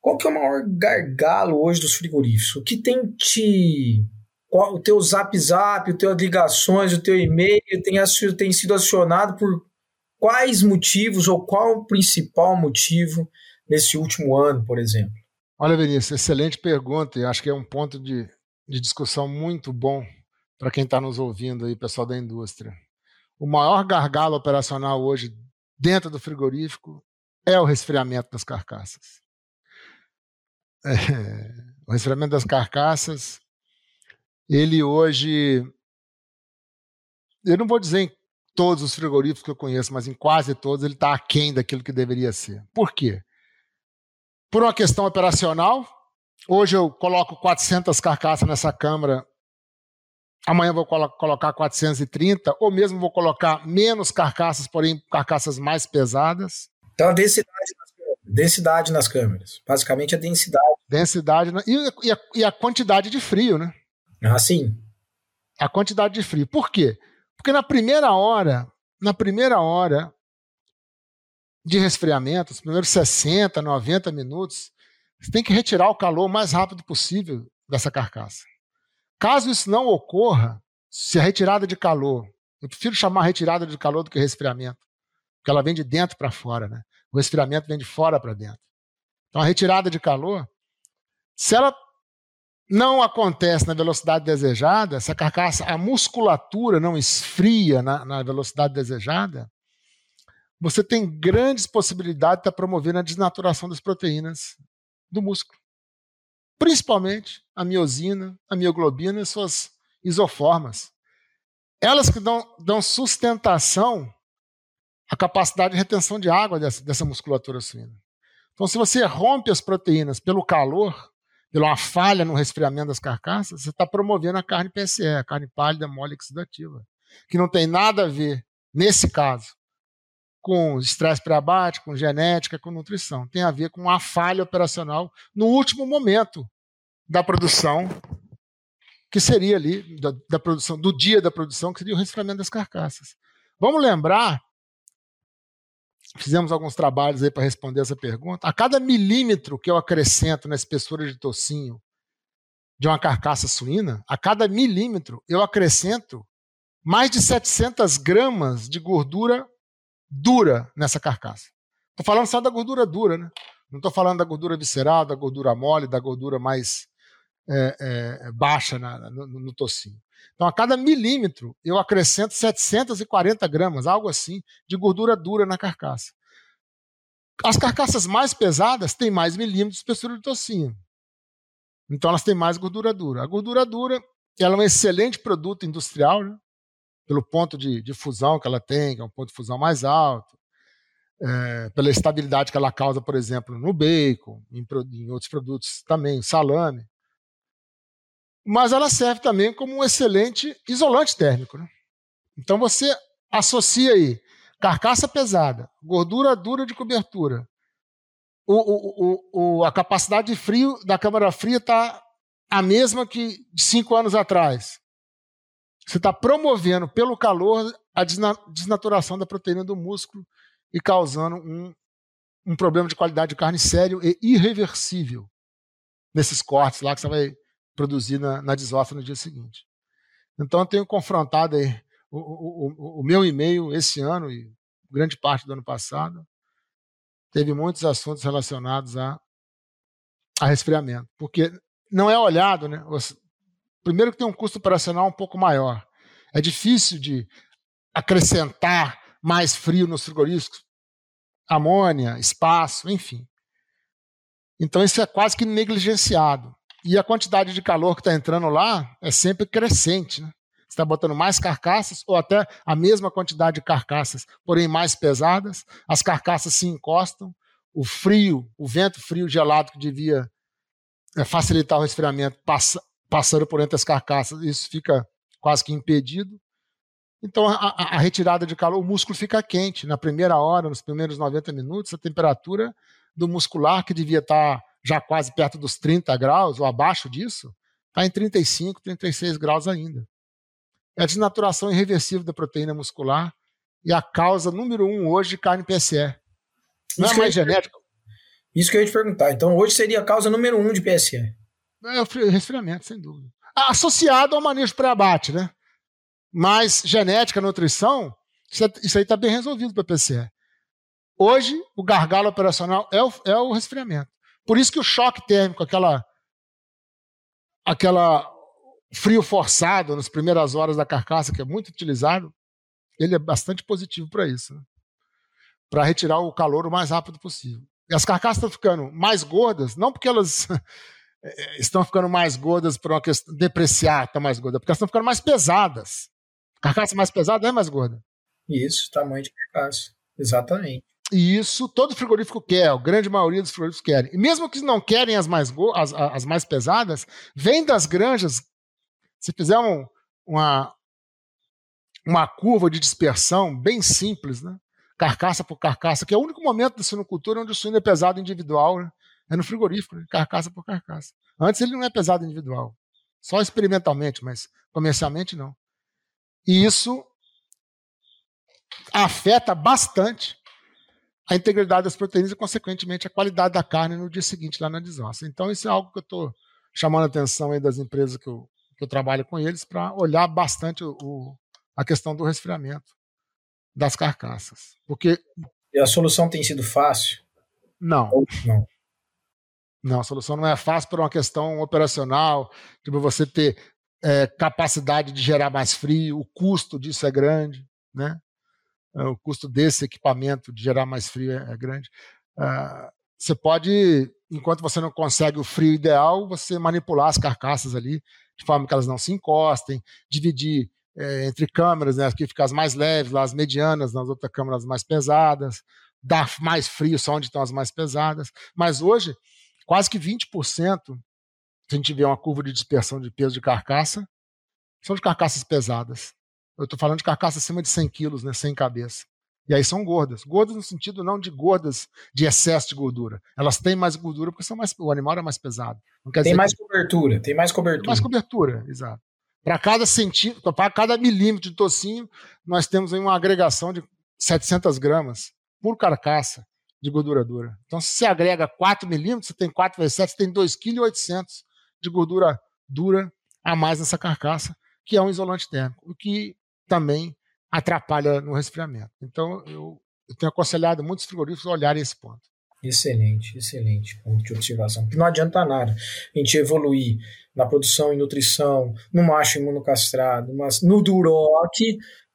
S3: Qual que é o maior gargalo hoje dos frigoríficos? O que tem te o teu zap zap, o teu ligações, o teu e-mail tem, tem sido acionado por quais motivos ou qual o principal motivo nesse último ano, por exemplo?
S2: Olha, Vinícius, excelente pergunta e acho que é um ponto de, de discussão muito bom para quem está nos ouvindo aí, pessoal da indústria. O maior gargalo operacional hoje dentro do frigorífico é o resfriamento das carcaças. É, o resfriamento das carcaças ele hoje, eu não vou dizer em todos os frigoríficos que eu conheço, mas em quase todos ele está aquém daquilo que deveria ser. Por quê? Por uma questão operacional, hoje eu coloco 400 carcaças nessa câmara, amanhã vou colo colocar 430, ou mesmo vou colocar menos carcaças, porém carcaças mais pesadas.
S3: Então a densidade nas câmeras, densidade nas câmeras. basicamente a densidade.
S2: Densidade e, e, a, e a quantidade de frio, né?
S3: Ah, sim.
S2: A quantidade de frio. Por quê? Porque na primeira hora, na primeira hora de resfriamento, os primeiros 60, 90 minutos, você tem que retirar o calor o mais rápido possível dessa carcaça. Caso isso não ocorra, se a retirada de calor, eu prefiro chamar retirada de calor do que resfriamento, porque ela vem de dentro para fora, né? O resfriamento vem de fora para dentro. Então a retirada de calor, se ela não acontece na velocidade desejada, se a carcaça, a musculatura não esfria na, na velocidade desejada, você tem grandes possibilidades de estar promovendo a desnaturação das proteínas do músculo. Principalmente a miosina, a mioglobina e suas isoformas. Elas que dão, dão sustentação à capacidade de retenção de água dessa, dessa musculatura suína. Então, se você rompe as proteínas pelo calor, pela falha no resfriamento das carcaças, você está promovendo a carne PSE, a carne pálida mole oxidativa, que não tem nada a ver, nesse caso, com estresse pré-abate, com genética, com nutrição. Tem a ver com a falha operacional no último momento da produção, que seria ali, da, da produção, do dia da produção, que seria o resfriamento das carcaças. Vamos lembrar fizemos alguns trabalhos aí para responder essa pergunta. A cada milímetro que eu acrescento na espessura de tocinho de uma carcaça suína, a cada milímetro eu acrescento mais de 700 gramas de gordura dura nessa carcaça. Estou falando só da gordura dura, né? Não estou falando da gordura visceral, da gordura mole, da gordura mais é, é, baixa na, no, no tocinho. Então, a cada milímetro, eu acrescento 740 gramas, algo assim, de gordura dura na carcaça. As carcaças mais pesadas têm mais milímetros de espessura de tocinho. Então, elas têm mais gordura dura. A gordura dura ela é um excelente produto industrial, né? Pelo ponto de, de, fusão que ela tem, que é um ponto de fusão mais alto, é, pela estabilidade que ela causa, por exemplo, no bacon, em, em outros produtos também, salame mas ela serve também como um excelente isolante térmico. Né? Então você associa aí carcaça pesada, gordura dura de cobertura, o, o, o, a capacidade de frio da câmara fria está a mesma que de cinco anos atrás. Você está promovendo pelo calor a desnaturação da proteína do músculo e causando um, um problema de qualidade de carne sério e irreversível nesses cortes lá que você vai produzir na, na no dia seguinte. Então eu tenho confrontado aí o, o, o, meu e-mail esse ano e grande parte do ano passado teve muitos assuntos relacionados a, a resfriamento, porque não é olhado, né? Primeiro que tem um custo operacional um pouco maior É difícil de acrescentar mais frio nos frigoríficos, amônia, espaço, enfim. Então isso é quase que negligenciado. E a quantidade de calor que está entrando lá é sempre crescente. Né? Você está botando mais carcaças, ou até a mesma quantidade de carcaças, porém mais pesadas. As carcaças se encostam. O frio, o vento frio gelado que devia é, facilitar o resfriamento, passa, passando por entre as carcaças, isso fica quase que impedido. Então, a, a, retirada de calor, o músculo fica quente. Na primeira hora, nos primeiros 90 minutos, a temperatura do muscular, que devia estar já quase perto dos 30 graus ou abaixo disso, está em 35, 36 graus ainda. É a desnaturação irreversível da proteína muscular e a causa número um hoje de carne PSE. Não isso é mais genética.
S3: Isso que eu ia te perguntar. Então, hoje seria a causa número um de PSE.
S2: É o resfriamento, sem dúvida. Associado ao manejo pré-abate, né? Mas genética, nutrição, isso, é, aí está bem resolvido para PCE. Hoje, o gargalo operacional é o, é o resfriamento. Por isso que o choque térmico, aquela, aquela frio forçado nas primeiras horas da carcaça, que é muito utilizado, ele é bastante positivo para isso. Né? Para retirar o calor o mais rápido possível. E as carcaças estão ficando mais gordas, não porque elas estão ficando mais gordas por uma questão depreciar, estão mais gordas, porque elas estão ficando mais pesadas. Carcaça mais pesada é mais gorda.
S3: Isso, tamanho de carcaça. Exatamente.
S2: E isso todo frigorífico quer, a grande maioria dos frigoríficos querem. E mesmo que não querem as mais, as, as mais pesadas, vem das granjas. Se fizer um, uma, uma curva de dispersão bem simples, né? carcaça por carcaça, que é o único momento da suinocultura onde o suíno é pesado individual, né? É no frigorífico, né? carcaça por carcaça. Antes ele não é pesado individual, só experimentalmente, mas comercialmente não. E isso afeta bastante a integridade das proteínas e, consequentemente, a qualidade da carne no dia seguinte lá na desossa. Então, isso é algo que eu estou chamando a atenção aí das empresas que eu, que eu trabalho com eles para olhar bastante o, o, a questão do resfriamento das carcaças. Porque.
S3: E a solução tem sido fácil?
S2: Não.
S3: Não?
S2: Não, a solução não é fácil por uma questão operacional, tipo você ter é, capacidade de gerar mais frio, o custo disso é grande, né? É, o custo desse equipamento de gerar mais frio é, é grande. Uh, você pode, enquanto você não consegue o frio ideal, você manipular as carcaças ali de forma que elas não se encostem, dividir é, entre câmeras, né, aqui ficar as mais leves, lá as medianas, nas outras câmeras mais pesadas, dar mais frio só onde estão as mais pesadas. Mas hoje, quase que 20% se a gente vê uma curva de dispersão de peso de carcaça, são de carcaças pesadas. Eu estou falando de carcaça acima de 100 quilos, né, sem cabeça. E aí são gordas. Gordas no sentido não de gordas de excesso de gordura. Elas têm mais gordura porque são mais, o animal é mais pesado.
S3: tem mais que... cobertura, tem mais cobertura. Tem
S2: mais cobertura, exato. Para cada centímetro, para cada milímetro de tocinho, nós temos uma agregação de 700 gramas por carcaça de gordura dura. Então, se você agrega 4 milímetros, você tem 4 vezes 7, você tem 2,8 kg de gordura dura a mais nessa carcaça, que é um isolante térmico, o que também atrapalha no resfriamento. Então, eu, eu tenho aconselhado muitos frigoríficos a olharem esse ponto.
S3: Excelente, excelente ponto de observação. Porque não adianta nada a gente evoluir na produção e nutrição, no macho imunocastrado, mas no duroc,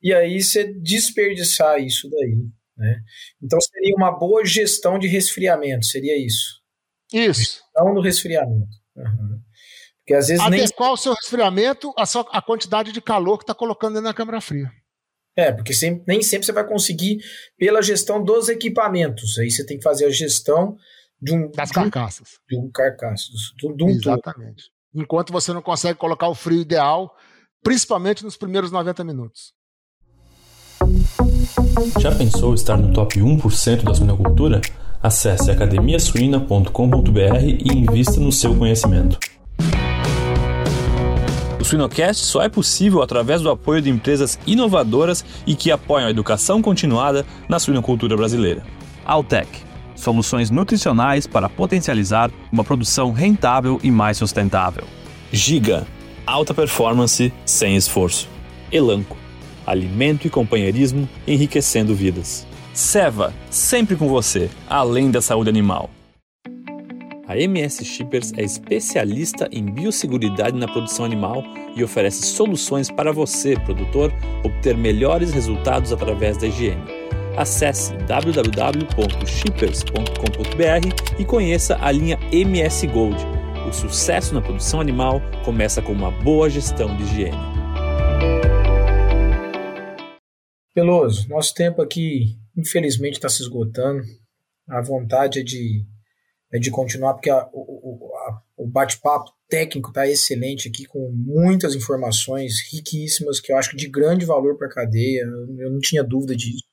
S3: e aí você desperdiçar isso daí. Né? Então seria uma boa gestão de resfriamento, seria isso.
S2: Isso.
S3: Gestão do resfriamento. Uhum.
S2: Porque às vezes Adequar nem... o seu resfriamento à sua, a quantidade de calor que está colocando dentro da câmara fria.
S3: É, porque sempre, nem sempre você vai conseguir pela gestão dos equipamentos. Aí você tem que fazer a gestão de um,
S2: das carcaças.
S3: De um, de um de um
S2: Exatamente. Todo. Enquanto você não consegue colocar o frio ideal, principalmente nos primeiros 90 minutos.
S1: Já pensou estar no top 1% da suinocultura? Acesse academiasuina.com.br e invista no seu conhecimento. O Suinocast só é possível através do apoio de empresas inovadoras e que apoiam a educação continuada na suinocultura brasileira. Altec soluções nutricionais para potencializar uma produção rentável e mais sustentável. Giga alta performance sem esforço. Elanco alimento e companheirismo enriquecendo vidas. Seva, sempre com você, além da saúde animal. A MS Shippers é especialista em biosseguridade na produção animal e oferece soluções para você, produtor, obter melhores resultados através da higiene. Acesse www.shippers.com.br e conheça a linha MS Gold. O sucesso na produção animal começa com uma boa gestão de higiene.
S3: Peloso, nosso tempo aqui infelizmente está se esgotando. A vontade é de é de continuar, porque a, o, o bate-papo técnico está excelente aqui, com muitas informações riquíssimas, que eu acho de grande valor para a cadeia, eu não tinha dúvida disso.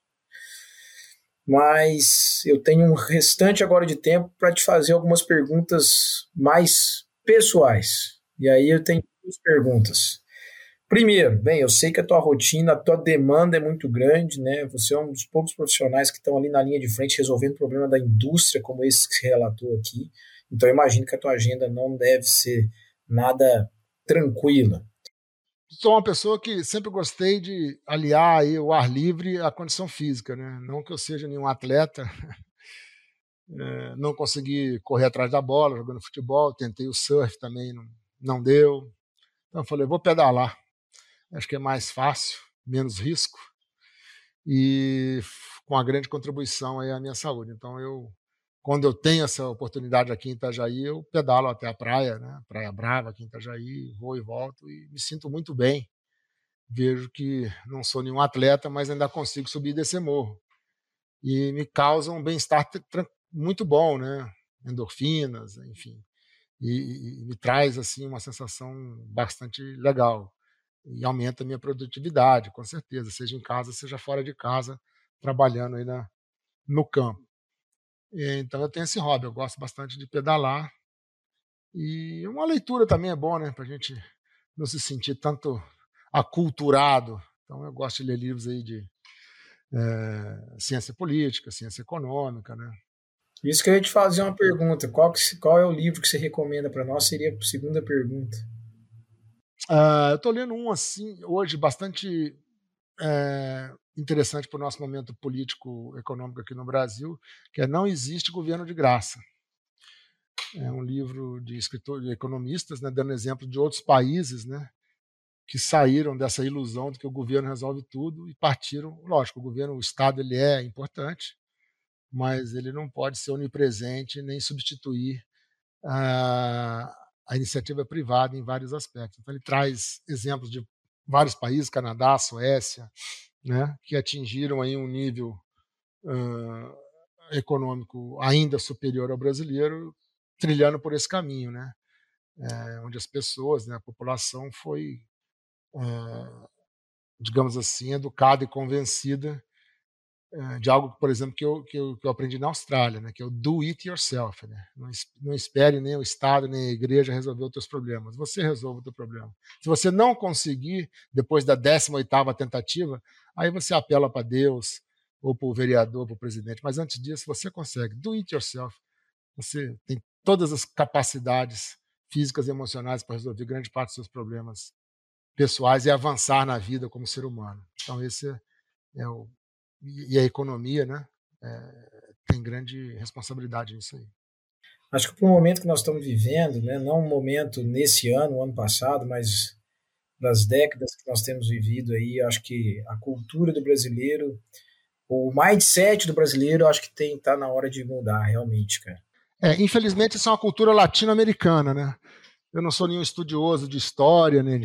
S3: Mas eu tenho um restante agora de tempo para te fazer algumas perguntas mais pessoais. E aí eu tenho duas perguntas. Primeiro, bem, eu sei que a tua rotina, a tua demanda é muito grande, né? Você é um dos poucos profissionais que estão ali na linha de frente resolvendo o problema da indústria, como esse que se relatou aqui. Então, eu imagino que a tua agenda não deve ser nada tranquila.
S2: Sou uma pessoa que sempre gostei de aliar o ar livre à condição física, né? Não que eu seja nenhum atleta, é, não consegui correr atrás da bola jogando futebol, tentei o surf também, não, não deu. Então, eu falei, vou pedalar acho que é mais fácil, menos risco e com a grande contribuição aí à minha saúde. Então eu quando eu tenho essa oportunidade aqui em Itajaí, eu pedalo até a praia, né? Praia Brava aqui em Itajaí, vou e volto e me sinto muito bem. Vejo que não sou nenhum atleta, mas ainda consigo subir e descer morro. E me causa um bem-estar muito bom, né? Endorfinas, enfim. E, e, me traz assim uma sensação bastante legal e aumenta a minha produtividade, com certeza, seja em casa, seja fora de casa, trabalhando aí na, no campo. E, então eu tenho esse hobby, eu gosto bastante de pedalar. E uma leitura também é bom, né, para a gente não se sentir tanto aculturado. Então eu gosto de ler livros aí de é, ciência política, ciência econômica, né.
S3: Isso que eu ia te fazer uma pergunta. Qual, que, qual é o livro que você recomenda para nós? Seria a segunda pergunta.
S2: Uh, eu estou lendo um assim hoje bastante é, interessante para o nosso momento político econômico aqui no Brasil, que é Não existe governo de graça. É um livro de escritores, de economistas, né, dando exemplo de outros países, né, que saíram dessa ilusão de que o governo resolve tudo e partiram. Lógico, o governo, o Estado, ele é importante, mas ele não pode ser onipresente nem substituir a a iniciativa privada em vários aspectos. Então, ele traz exemplos de vários países, Canadá, Suécia, né, que atingiram aí um nível uh, econômico ainda superior ao brasileiro, trilhando por esse caminho, né, é, onde as pessoas, né, a população foi, digamos assim, educada e convencida de algo, por exemplo, que eu, que eu, que eu, aprendi na Austrália, né, que é o do it yourself. Né? Não, não espere nem o Estado, nem a igreja resolver os teus problemas. Você resolve o teu problema. Se você não conseguir, depois da 18ª tentativa, aí você apela para Deus, ou para o vereador, para o presidente. Mas antes disso, você consegue. Do it yourself. Você tem todas as capacidades físicas e emocionais para resolver grande parte dos seus problemas pessoais e avançar na vida como ser humano. Então, esse é, é o e a economia, né, é, tem grande responsabilidade nisso aí.
S3: Acho que para o momento que nós estamos vivendo, né, não um momento nesse ano, ano passado, mas das décadas que nós temos vivido aí, acho que a cultura do brasileiro, o mindset do brasileiro, acho que tem tá na hora de mudar realmente, cara.
S2: É, infelizmente isso é uma cultura latino-americana, né? Eu não sou nenhum estudioso de história, nem,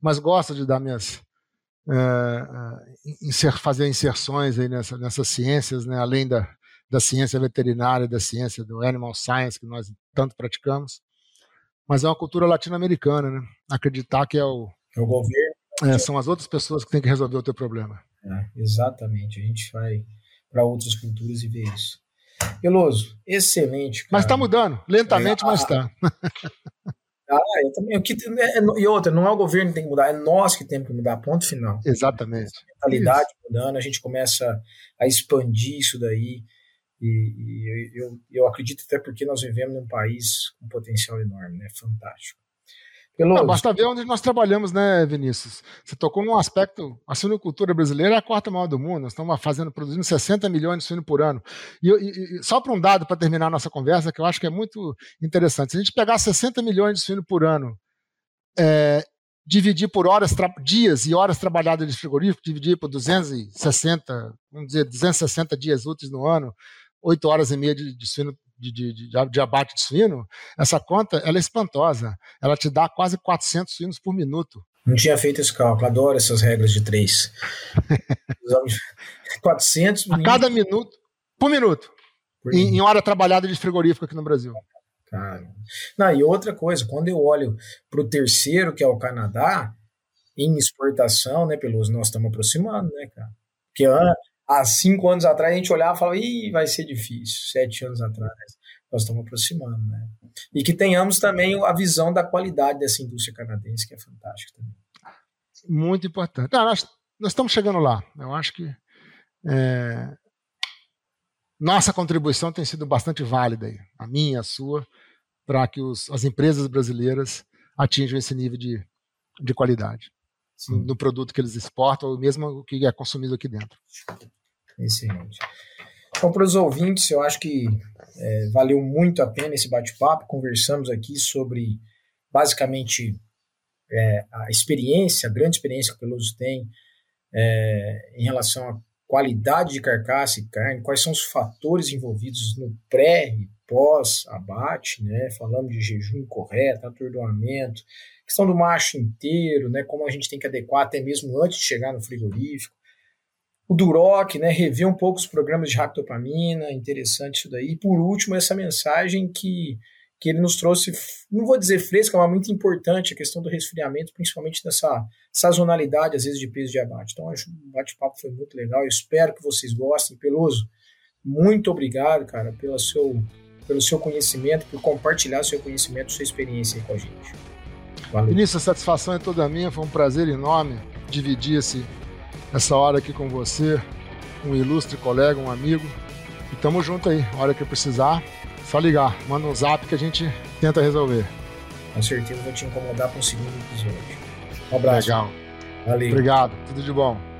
S2: mas gosto de dar minhas é, fazer inserções aí nessa, nessas ciências, né, além da, da ciência veterinária, da ciência do animal science, que nós tanto praticamos. Mas é uma cultura latino-americana, né? Acreditar que é o,
S3: é o governo.
S2: É, são as outras pessoas que têm que resolver o teu problema.
S3: É, exatamente. A gente vai para outras culturas e vê isso. Peloso, excelente. Cara.
S2: Mas está mudando, lentamente, é, mas está.
S3: Eu também. O que, é, e outra, não é o governo que tem que mudar, é nós que temos que mudar, ponto final.
S2: Exatamente.
S3: A mentalidade isso. mudando, a gente começa a expandir isso daí. E, e eu, eu acredito até porque nós vivemos num país com potencial enorme, né? Fantástico.
S2: Não, basta ver onde nós trabalhamos, né, Vinícius? Você tocou num aspecto. A suinocultura brasileira é a quarta maior do mundo. Nós estamos fazendo, produzindo 60 milhões de suíno por ano. E, e, e só para um dado para terminar a nossa conversa, que eu acho que é muito interessante. Se a gente pegar 60 milhões de suíno por ano, é, dividir por horas, dias e horas trabalhadas de frigorífico, dividir por 260, vamos dizer, 260 dias úteis no ano, 8 horas e meia de, de suíno de, de, de, de, abate de suíno, essa conta ela é espantosa. Ela te dá quase 400 suínos por minuto.
S3: Não tinha feito esse cálculo, adoro essas regras de três. 400
S2: A cada minuto, por minuto, por em, em, hora trabalhada de frigorífico aqui no Brasil.
S3: Cara. Não, e outra coisa, quando eu olho para o terceiro, que é o Canadá, em exportação, né, Peloso, nós estamos aproximando, né, cara? Porque há cinco anos atrás a gente olhava e falava, ih, vai ser difícil. Sete anos atrás nós estamos aproximando, né? E que tenhamos também a visão da qualidade dessa indústria canadense, que é fantástica também.
S2: Muito importante. Ah, nós, nós estamos chegando lá. Eu acho que é, nossa contribuição tem sido bastante válida, aí, a minha, a sua, para que os, as empresas brasileiras atinjam esse nível de, de qualidade no, no, produto que eles exportam, ou mesmo o que é consumido aqui dentro.
S3: Excelente. Então, para os ouvintes, eu acho que é, valeu muito a pena esse bate-papo. Conversamos aqui sobre, basicamente, é, a experiência, a grande experiência que o Peloso tem é, em relação à qualidade de carcaça e carne, quais são os fatores envolvidos no pré e pós-abate, né? Falamos de jejum correto, atordoamento, questão do macho inteiro, né? Como a gente tem que adequar até mesmo antes de chegar no frigorífico o Duroc, né, rever um pouco os programas de ractopamina, interessante isso daí. E por último, essa mensagem que, que ele nos trouxe, não vou dizer fresca, mas muito importante, a questão do resfriamento, principalmente dessa sazonalidade, às vezes, de peso de abate. Então, acho que o bate-papo foi muito legal, eu espero que vocês gostem. Peloso, muito obrigado, cara, pelo seu, pelo seu conhecimento, por compartilhar seu conhecimento, sua experiência aí com a gente.
S2: Valeu. Vinícius, a satisfação é toda minha, foi um prazer enorme dividir esse essa hora aqui com você, um ilustre colega, um amigo. E tamo junto aí. A hora que precisar, só ligar. Manda um zap que a gente tenta resolver.
S3: Com certeza vou te incomodar com o segundo episódio. Um abraço.
S2: Legal. Valeu. Obrigado. Tudo de bom.